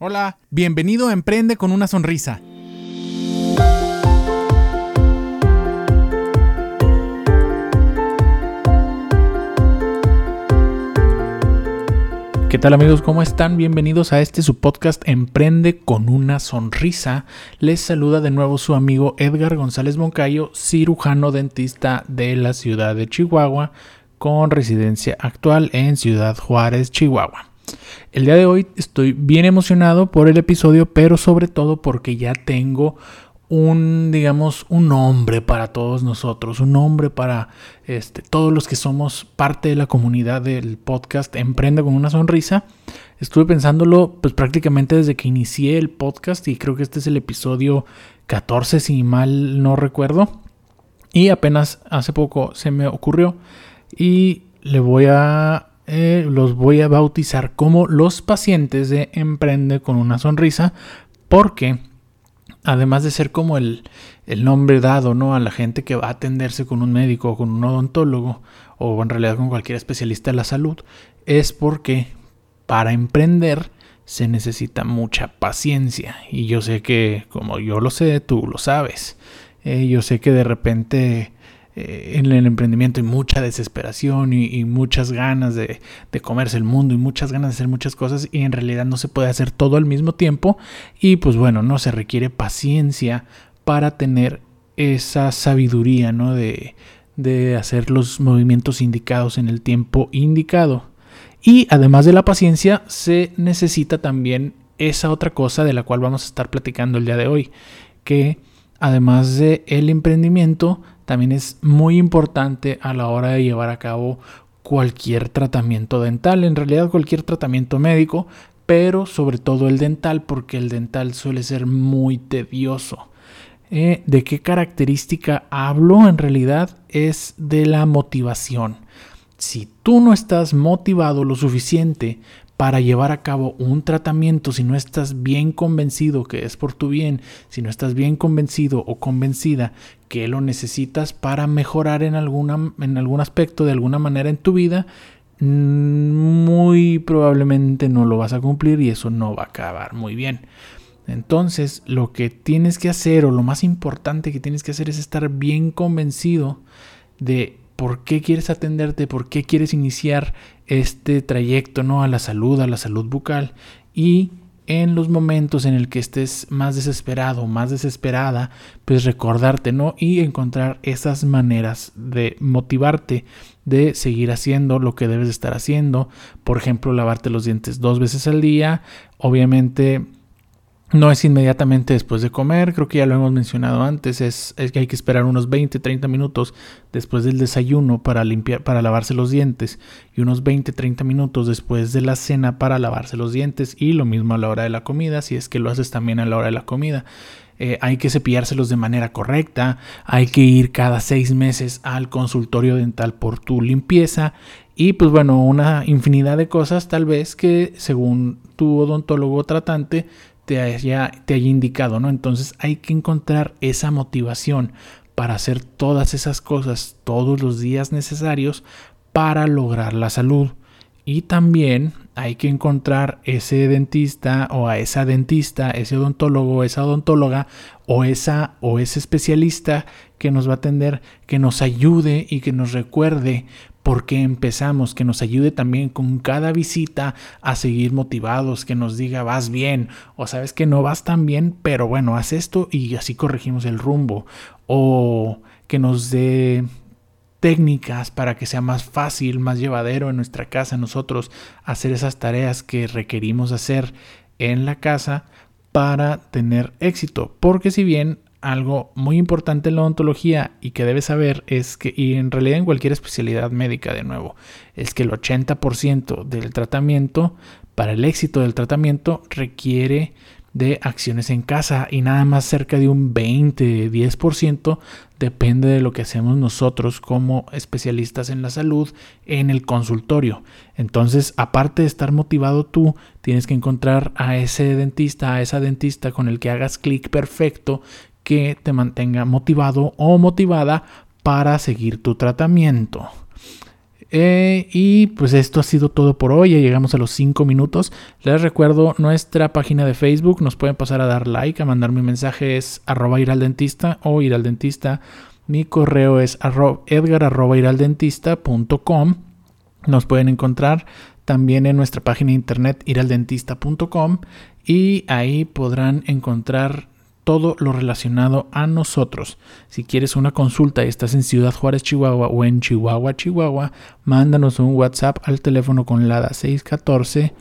Hola, bienvenido a Emprende con una sonrisa. ¿Qué tal amigos? ¿Cómo están? Bienvenidos a este su podcast Emprende con una sonrisa. Les saluda de nuevo su amigo Edgar González Moncayo, cirujano dentista de la ciudad de Chihuahua, con residencia actual en Ciudad Juárez, Chihuahua. El día de hoy estoy bien emocionado por el episodio, pero sobre todo porque ya tengo un, digamos, un nombre para todos nosotros, un nombre para este, todos los que somos parte de la comunidad del podcast Emprende con una sonrisa. Estuve pensándolo pues prácticamente desde que inicié el podcast y creo que este es el episodio 14 si mal no recuerdo. Y apenas hace poco se me ocurrió y le voy a eh, los voy a bautizar como los pacientes de Emprende con una sonrisa, porque además de ser como el, el, nombre dado ¿no? a la gente que va a atenderse con un médico o con un odontólogo, o en realidad con cualquier especialista de la salud, es porque para emprender se necesita mucha paciencia. Y yo sé que, como yo lo sé, tú lo sabes. Eh, yo sé que de repente en el emprendimiento y mucha desesperación y, muchas ganas de, comerse el mundo y muchas ganas de hacer muchas cosas y en realidad no se puede hacer todo al mismo tiempo y pues bueno, no se requiere paciencia para tener esa sabiduría, ¿no? De, de hacer los movimientos indicados en el tiempo indicado. Y además de la paciencia, se necesita también esa otra cosa de la cual vamos a estar platicando el día de hoy, que además de el emprendimiento, también es muy importante a la hora de llevar a cabo cualquier tratamiento dental, en realidad cualquier tratamiento médico, pero sobre todo el dental, porque el dental suele ser muy tedioso. Eh, ¿De qué característica hablo? En realidad es de la motivación. Si tú no estás motivado lo suficiente para llevar a cabo un tratamiento si no estás bien convencido que es por tu bien, si no estás bien convencido o convencida que lo necesitas para mejorar en, alguna, en algún aspecto de alguna manera en tu vida, mm, muy probablemente no lo vas a cumplir y eso no va a acabar muy bien. Entonces, lo que tienes que hacer o lo más importante que tienes que hacer es estar bien convencido de por qué quieres atenderte, por qué quieres iniciar este trayecto ¿no? a la salud, a la salud bucal y en los momentos en el que estés más desesperado, más desesperada, pues recordarte, ¿no? Y encontrar esas maneras de motivarte, de seguir haciendo lo que debes estar haciendo. Por ejemplo, lavarte los dientes dos veces al día. Obviamente no es inmediatamente después de comer, creo que ya lo hemos mencionado antes, es, que hay que esperar unos 20, 30 minutos después del desayuno para limpiar, para lavarse los dientes y unos 20, 30 minutos después de la cena para lavarse los dientes y lo mismo a la hora de la comida, si es que lo haces también a la hora de la comida. Eh, hay que cepillárselos de manera correcta, hay que ir cada seis meses al consultorio dental por tu limpieza y pues bueno, una infinidad de cosas tal vez que según tu odontólogo tratante te haya, te haya indicado, ¿no? Entonces hay que encontrar esa motivación para hacer todas esas cosas todos los días necesarios para lograr la salud. Y también hay que encontrar ese dentista o a esa dentista, ese odontólogo, esa odontóloga o esa o ese especialista que nos va a atender, que nos ayude y que nos recuerde porque empezamos, que nos ayude también con cada visita a seguir motivados, que nos diga vas bien o sabes que no vas tan bien, pero bueno, haz esto y así corregimos el rumbo o que nos dé técnicas para que sea más fácil, más llevadero en nuestra casa nosotros hacer esas tareas que requerimos hacer en la casa para tener éxito, porque si bien algo muy importante en la odontología y que debes saber es que, y en realidad en cualquier especialidad médica de nuevo, es que el 80% del tratamiento, para el éxito del tratamiento, requiere de acciones en casa y nada más cerca de un 20, 10% depende de lo que hacemos nosotros como especialistas en la salud en el consultorio. Entonces, aparte de estar motivado tú, tienes que encontrar a ese dentista, a esa dentista con el que hagas clic perfecto que te mantenga motivado o motivada para seguir tu tratamiento. Eh, y pues esto ha sido todo por hoy, ya llegamos a los 5 minutos. Les recuerdo nuestra página de Facebook, nos pueden pasar a dar like, a mandar mi mensaje es arroba ir al dentista o ir al dentista. Mi correo es arroba. Nos pueden encontrar también en nuestra página de internet iraldentista.com y ahí podrán encontrar todo lo relacionado a nosotros. Si quieres una consulta y estás en Ciudad Juárez, Chihuahua o en Chihuahua, Chihuahua, mándanos un WhatsApp al teléfono con LADA 614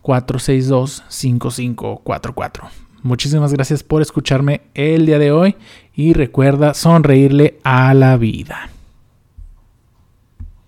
462 5544. Muchísimas gracias por escucharme el día de hoy y recuerda sonreírle a la vida.